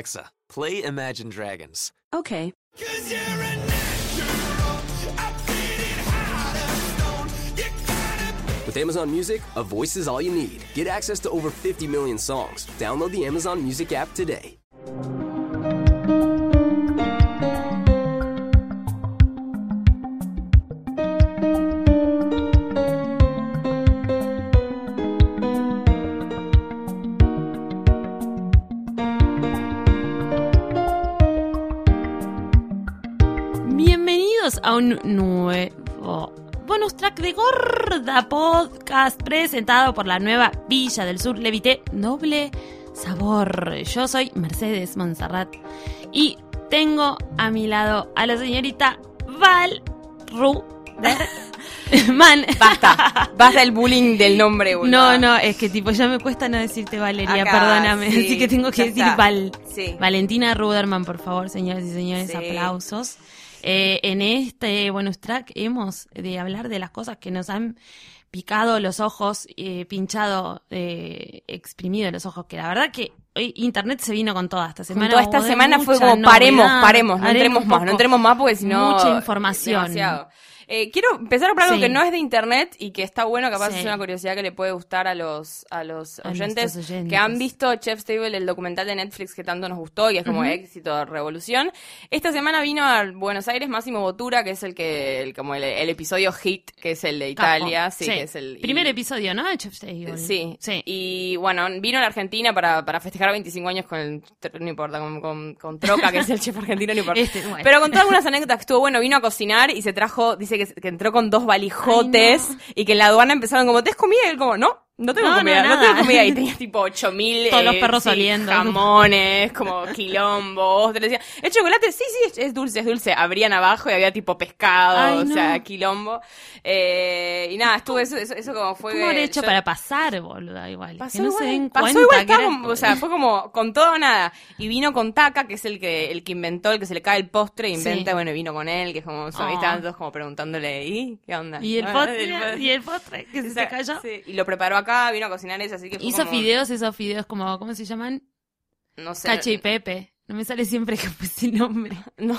Alexa, play Imagine Dragons. Okay. With Amazon Music, a voice is all you need. Get access to over 50 million songs. Download the Amazon Music app today. Bienvenidos a un nuevo bonus track de Gorda Podcast presentado por la nueva Villa del Sur Levité Noble Sabor. Yo soy Mercedes Monserrat y tengo a mi lado a la señorita Val Ruder. Man. Basta, basta el bullying del nombre. No, boluda. no, es que tipo ya me cuesta no decirte Valeria, Acá, perdóname, sí, así que tengo que decir está. Val. Sí. Valentina Ruderman, por favor, señoras y señores, Sí. aplausos. Eh, en este bonus track hemos de hablar de las cosas que nos han picado los ojos, eh, pinchado, eh, exprimido los ojos, que la verdad que hoy internet se vino con toda esta semana. Toda esta semana fue como paremos, novedad. paremos, no entremos más, no entremos más porque si no. Mucha información. demasiado. Eh, quiero empezar por algo Sí. que no es de internet y que está bueno, capaz Sí. es una curiosidad que le puede gustar a los, a los oyentes, que han visto Chef's Table, el documental de Netflix que tanto nos gustó y es como éxito, revolución. Esta semana vino a Buenos Aires Máximo Botura, que es el que, el, como el, el episodio hit, que es el de. Italia, sí, que es el y- Primer episodio, ¿no? De Chef's Table. Sí. Sí. Y bueno, vino a la Argentina para, para festejar 25 años con el, no importa, con, con, con Troca, que es el chef argentino, no importa. Este, bueno. Pero contó algunas anécdotas que estuvo bueno, vino a cocinar y se trajo, dice que, que entró con dos valijotes Ay, no. y que en la aduana empezaron como, ¿te has comida? Y él como, no. No tengo No, no, comida, no, nada. tengo comida. Y tenía tipo 8000 Todos los eh, perros sí, oliendo. jamones, como quilombos. Te decía, ¿el chocolate? Sí, sí, es, es dulce, es dulce. Abrían abajo y había tipo pescado, Ay, o no. sea, quilombo. Eh, y nada, estuvo eso, eso, eso como fue. ¿Cómo habré hecho yo- para pasar, boluda? Igual. Pasó que no igual, se den pasó cuenta igual, que estaba era- como- o sea, fue como con todo o nada. Y vino con Taka, que es el que, el que inventó, el que se le cae el postre, e inventa, Sí. bueno, y vino con él, que es como, son- Oh. estaban todos como preguntándole, ¿y qué onda? Y el postre, y el postre que se o sea, te cayó. sí, y lo preparó acá, vino a cocinar eso, así que fue Hizo como, fideos, esos fideos como, ¿cómo se llaman? no sé. Cacho y Pepe. No me sale siempre que puse el nombre. No,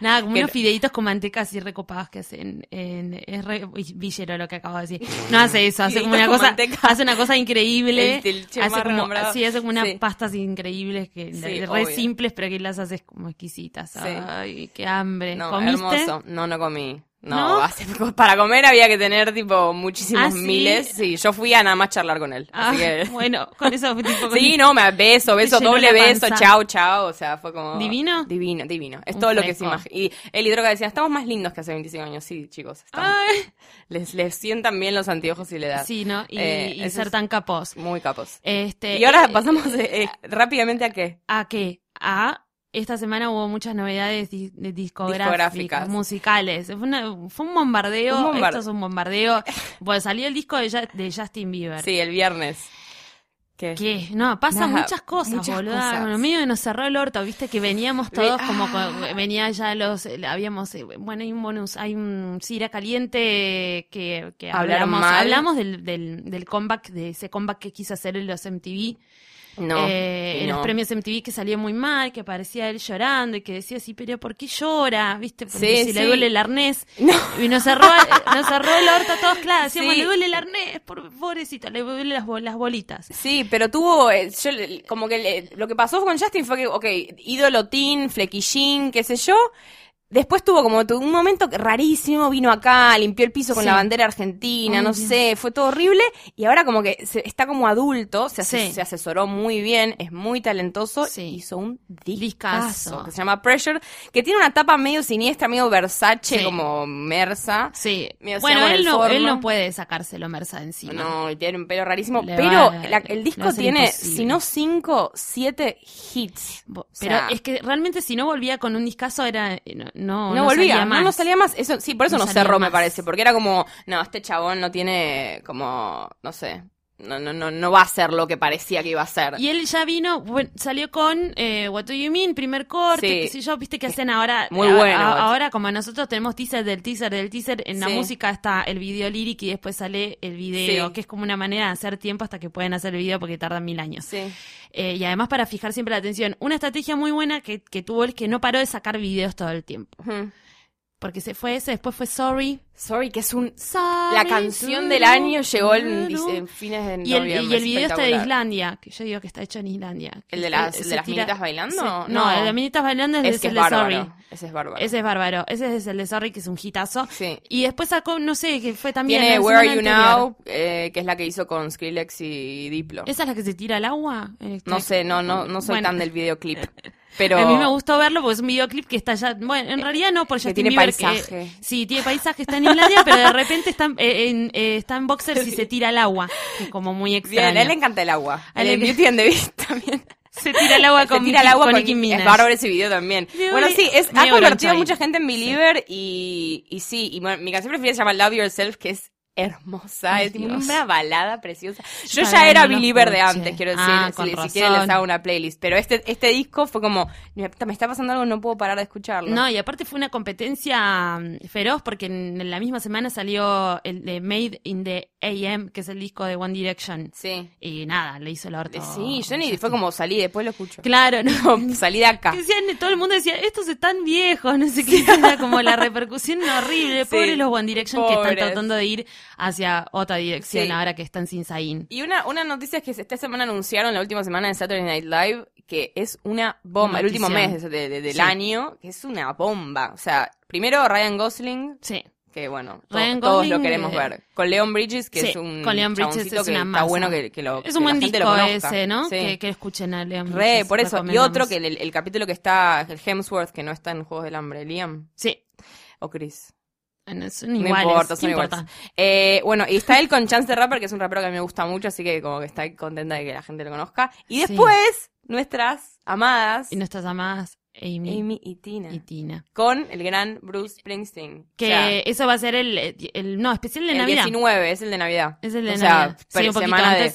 Nada, como Que unos no- fideitos con manteca así recopados que hacen en, es re villero lo que acabo de decir. No hace eso, hace como una cosa, manteca. hace una cosa increíble. El- el hace como, sí, hace como unas Sí. pastas increíbles que Sí, re simples, pero que las haces como exquisitas. Ay, qué hambre. no, ¿Comiste? hermoso. No, no comí. No, ¿No? hace- para comer había que tener tipo muchísimos ¿Ah, sí? miles. Sí, yo fui a nada más charlar con él. Ah, así que... bueno, con eso tipo con- Sí, no, me beso, beso, doble beso, chao, chao. O sea, fue como. ¿Divino? Divino, divino. Es Un todo lo que se imagina. Y él y Droga decían, estamos más lindos que hace 25 años. Sí, chicos. estamos- Les, les sientan bien los anteojos y la edad. sí, ¿no? Y, Eh, y ser tan capos. Muy capos. Este, y ahora eh, pasamos eh, rápidamente a qué. ¿A qué? A esta semana hubo muchas novedades di- de discográficas, Discográficas. musicales. Fue, una- fue un bombardeo. Un Esto es un bombardeo. Pues salió el disco de, de Justin Bieber. Sí, el viernes. ¿Qué? ¿Qué? No, pasan Nada, muchas cosas, muchas boluda. cosas. Bueno, medio que nos cerró el orto, viste que veníamos todos como ah. con- venía ya los eh, habíamos eh, bueno, hay un bonus, hay un Cira caliente que, que hablamos mal. hablamos del, del, del comeback de ese comeback que quiso hacer en los MTV. No. eh, en no. los premios MTV que salió muy mal, que parecía él llorando y que decía así, pero ¿por qué llora? ¿Viste? Porque Sí, si sí. le duele el arnés. No. Y nos cerró, nos cerró el orto a todos, claro, decíamos, Sí. le duele el arnés, por, pobrecito, le duele las, las bolitas. Sí, pero tuvo, eh, yo, como que le- lo que pasó con Justin fue que, ok, ídolo teen, flequillín, qué sé yo. Después tuvo como un momento rarísimo, vino acá, limpió el piso con Sí. la bandera argentina, Ay, no Dios. sé, fue todo horrible. Y ahora como que se- está como adulto, se, ase- Sí. se asesoró muy bien, es muy talentoso, Sí. hizo un Discazo. discazo que se llama Pressure, que tiene una tapa medio siniestra, medio Versace, como Mersa. Sí. Bueno, él no, él no puede sacárselo Mersa encima. No, y tiene un pelo rarísimo. Le pero va- la- le el disco tiene, imposible. si no cinco, siete hits. O Pero sea, es que realmente si no volvía con un discazo era eh, no no, no, volvía, salía no, más. no salía más. Eso, sí, por eso No no, cerró, me parece. Porque era como, no, este chabón no tiene como, no sé. No, no, no, no va a ser lo que parecía que iba a ser. Y él ya vino, bueno, salió con eh, What Do You Mean, primer corte, Sí. qué sé yo, viste que hacen ahora. Muy a- bueno. a- ahora, como nosotros tenemos teaser del teaser del teaser, en la música está el video lírico y después sale el video, Sí. que es como una manera de hacer tiempo hasta que pueden hacer el video porque tardan mil años. Sí. Eh, y además para fijar siempre la atención. Una estrategia muy buena que, que tuvo él es que no paró de sacar videos todo el tiempo. Ujú. Porque se fue ese, después fue Sorry. Sorry, que es un... Sorry La canción del año llegó en, fines de Y el, noviembre. y el video está de. Islandia, que yo digo que está hecho en Islandia. ¿El de las- se- de las minitas bailando? No. El de las minitas bailando es, Es que el es de Sorry. Ese es bárbaro. Ese es bárbaro. Ese es el de Sorry, que es un hitazo. Sí. Y después sacó, no sé, que fue también. Tiene Where Are You anterior. Now, eh, que es la que hizo con Skrillex y Diplo. ¿Esa es la que se tira al agua? Este, No sé, no, no, no soy bueno. tan del videoclip. Pero A mí me gustó verlo porque es un videoclip que está ya. Bueno, en realidad no, por Que Justin tiene Bieber, paisaje. sí, tiene paisaje, está en Islandia, pero de repente está, en- eh, en, eh, está en boxers y se tira al agua. Que es como muy Bien, extraño. a él le encanta el agua. A él El Beauty and the Beast también. Se tira al agua Se con, tira al Nicki- agua con con. Es bárbaro ese video también. Bueno, sí, es, ha convertido a mucha gente en believer y, y sí, y bueno, mi canción preferida se llama Love Yourself, que es hermosa, es Dios. una balada preciosa. Yo ya era believer de antes, quiero decir, Ah, si, con si quieren les hago una playlist, pero este, este disco fue como, me está pasando algo, no puedo parar de escucharlo. No, y aparte fue una competencia mm, feroz porque en la misma semana salió el de Made in the AM, que es el disco de One Direction. Sí. Y nada, le hizo el orto. Sí, yo ni fue como salí, después lo escucho. Claro, no. salí de acá. Decían, todo el mundo decía, estos están viejos, no sé qué, era como la repercusión horrible. Sí, Pobres los One Direction que están tratando de ir hacia otra dirección Sí. ahora que están sin Zayn. Y una, una noticia es que esta semana anunciaron, la última semana en Saturday Night Live, que es una bomba, el último mes de- de- del Sí. año, que es una bomba. O sea, primero Ryan Gosling, Sí. que bueno, to- todos lo queremos eh, ver. Con Leon Bridges, que Sí, es un con Leon Bridges es que una está bueno que, que lo Es un buen disco lo conozca. ese, ¿no? Sí. Que, que escuchen a Leon Re, Bridges, por eso. Y otro que el, el capítulo que está, el Hemsworth, que no está en Juegos del Hambre, Liam Sí. o Chris. Bueno, son No iguales. importa, ¿qué son importa? iguales. Eh, bueno, y está él con Chance the Rapper, que es un rapero que a mí me gusta mucho, así que como que está contenta de que la gente lo conozca. Y Sí. después, nuestras amadas, Y nuestras amadas Amy, Amy y Tina, y Tina. con el gran Bruce Springsteen. Que O sea, eso va a ser el, el no, especial de el Navidad. 19, es el de Navidad. Es el de o sea, Navidad. Sí, per- un poquito de-.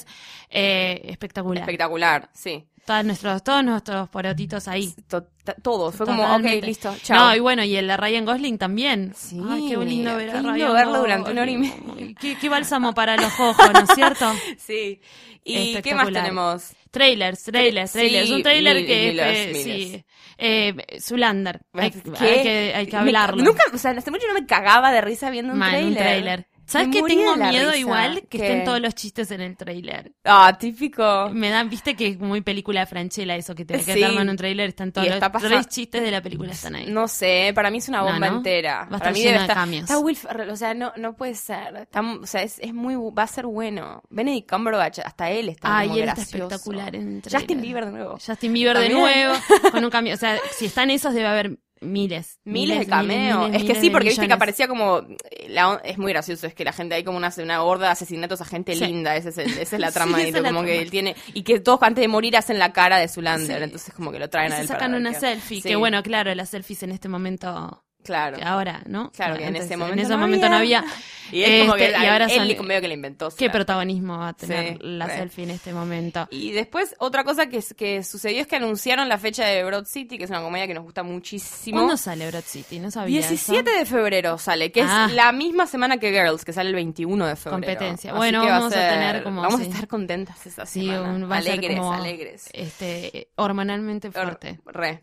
Eh, espectacular. espectacular, sí. Todos nuestros, todos nuestros porotitos ahí. To- ta- todo, fue como, ok, listo, chao. No, y bueno, y el de Ryan Gosling también. Sí, Ay, qué lindo ver a lindo Ryan verlo durante una hora y media. Qué, qué bálsamo para los ojos, ¿no es cierto? Sí. ¿Y qué más tenemos? Trailers, trailers, Sí, trailers. un trailer mil- que, que- miles. sí. Eh, Zulander. Hay, hay que, hay que Me- hablarlo. nunca, o sea, hace mucho no me cagaba de risa viendo un Man, trailer. un trailer. ¿Sabes moría Tengo miedo risa. igual que estén todos los chistes en el trailer. Ah, típico. Me dan, viste que es muy película de Franchella eso, que te, que Sí. te arman un trailer, están todos los pasa- tres chistes de la película están ahí. No sé, para mí es una bomba ¿no? entera. Va a para mí lleno debe de estar. cambios. Está Will Ferrell, o sea, no, no puede ser. Está- o sea, es, es muy, va a ser bueno. Benedict Cumberbatch, hasta él está Ay, como él está gracioso. espectacular en el Justin. Bieber de nuevo. Justin Bieber de nuevo, con un cambio. O sea, si están esos debe haber miles. Miles de cameos. miles, es que miles sí, porque viste que aparecía como. eh, la es muy gracioso, es que la gente hay como una, una horda de asesinatos a gente Sí. linda. Esa es, el- esa es la trama. y es como que él tiene. Y que todos antes de morir hacen la cara de Zulander. Sí. Entonces, como que lo traen a Se él. sacan una selfie, que bueno, claro, las selfies en este momento, Claro. que ahora, ¿no? Claro, que en ese momento En ese no momento no había. había. Y es como que Este, él, y ahora él sale- medio que le inventó. ¿Qué protagonismo va a tener Sí, la selfie en este momento? Y después, otra cosa que, que sucedió es que anunciaron la fecha de Broad City, que es una comedia que nos gusta muchísimo. ¿Cuándo sale Broad City? No sabía 17 eso. de febrero sale, que Ah. es la misma semana que Girls, que sale el 21 de febrero. Competencia. Así Bueno, vamos a ser- tener como, Vamos sí. a estar contentas esa Sí, semana. un- alegres, alegres. Este, hormonalmente fuerte. Re.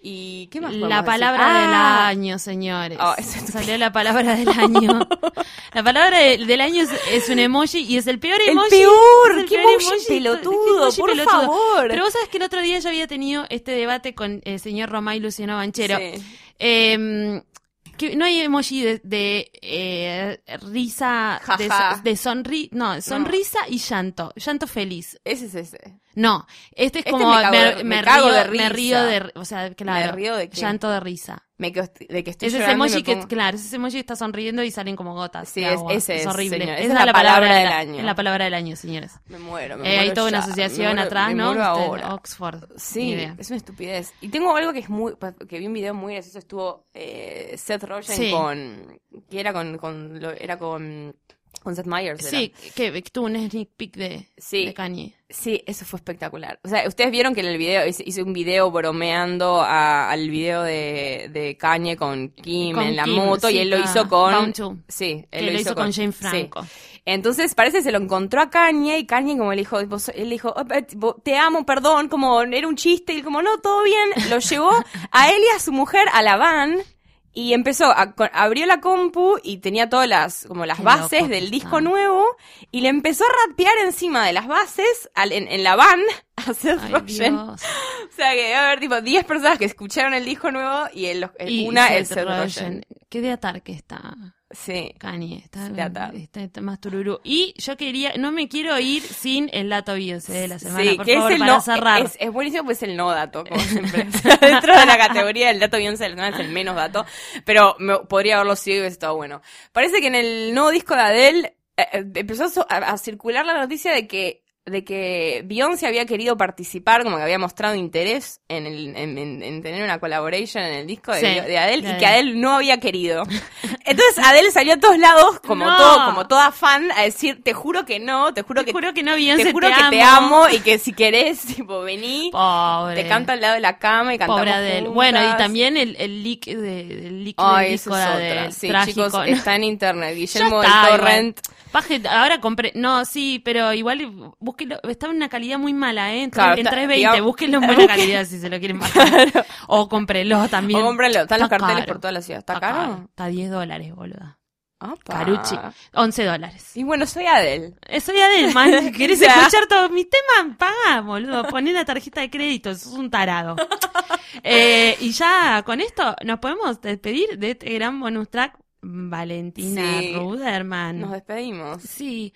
¿Y qué más La palabra decir? del Ah, año, señores. Oh, Salió la palabra del año. la palabra de- del año es, es un emoji y es el peor El emoji. peor, el qué peor emoji ¿Qué pelotudo, emoji por pelotudo? favor. Pero vos sabés que el otro día yo había tenido este debate con el señor Romay y Luciano Banchero. Sí. Eh, que no hay emoji de, de, eh, risa, de, de sonri, no, sonrisa y llanto, llanto feliz. Ese es ese. No, este es Este como me cago de- me cago río, de me risa. río de, o sea, claro, ¿Me río de qué? llanto de risa. Me quedo- de que estoy Es ese llorando y emoji que, pongo- claro, es ese emoji que está sonriendo y salen como gotas. Sí, de es- ese es, horrible. señor. Esa es la palabra del año. Es la palabra del año, señores. Me muero, me Eh, muero hay toda una asociación muero- atrás, me ¿no? muero ahora. Oxford. Sí, es una estupidez. Y tengo algo que es muy, que vi un video muy gracioso, estuvo eh, Seth Rogen Sí. con, que era con, con lo- era con Con Seth Meyers. Sí, que, que tuvo un sneak peek de, Sí. de Kanye. Sí, eso fue espectacular. O sea, ustedes vieron que en el video hice, un video bromeando a- al video de, de Kanye con Kim Con en la Kim, moto y él lo ah, hizo con... Sí, él Que lo hizo con sí. Franco. Entonces parece que se lo encontró a Kanye y Kanye como le dijo, vos- él dijo, "Oh, eh, te amo, perdón, como era un chiste y él como, no, todo bien. Lo llevó a él y a su mujer a la van y empezó, a, abrió la compu y tenía todas las, como las Qué bases loco del disco nuevo y le empezó a rapear encima de las bases al- en, en la van a Seth Ay, Rogen. Dios. O sea que debe haber tipo 10 personas que escucharon el disco nuevo y, el- Y una Seth es Seth Rogen. Rogen. Qué de atar que está Sí. Kanye. Está, está- está más tururú. Y yo quería, no me quiero ir sin el dato Beyoncé de la semana, Sí, por que favor, es el para no, cerrar. Es, es buenísimo, pues es el no dato, como siempre. Dentro de la categoría del dato Beyoncé de la semana es el menos dato, pero me- podría haberlo sido y hubiese estado bueno. Parece que en el nuevo disco de Adele eh, eh, empezó a circular la noticia de que de que Beyoncé había querido participar, como que había mostrado interés en, el, en, en- en tener una collaboration en el disco de, Sí, de Adele de y que Adele. No había querido. Entonces Adele salió a todos lados como No. todo, como toda fan a decir, te juro que no, te juro te que juro que no, Beyoncé, te juro que amo. te amo y que si querés, tipo, vení, Pobre. te canto al lado de la cama y cantamos Pobre Adele. juntas. Bueno, y también el, el leak, de, el leak Ay, del disco es de otra. Adele. Sí, Trágico, chicos, ¿no? está en internet. Guillermo está, del igual. Paje, ahora compré. No, sí, pero igual búsquelo. Está en una calidad muy mala, ¿eh? En, Claro, en está- 320. digamos- búsquenlo en buena calidad si se lo quieren bajar. O cómprenlo también. O cómprenlo, están los Está carteles caro. por toda la ciudad. ¿Está, caro? Está 10 dólares, boluda. Apa. Carucci. 11 dólares. Y bueno, soy Adele. Eh, Soy Adel, man. ¿Querés escuchar todos mis temas? Pagá, boludo. Poné la tarjeta de crédito. Sos un tarado. Eh, y ya con esto nos podemos despedir de este gran bonus track. Valentina Sí. Ruderman. Nos despedimos. Sí.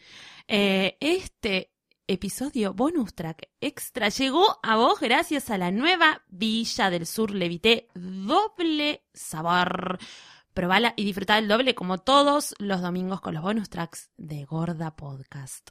Eh, este episodio bonus track extra llegó a vos gracias a la nueva Villa del Sur Levité doble sabor. Probala y disfrutá el doble como todos los domingos con los bonus tracks de Gorda Podcast.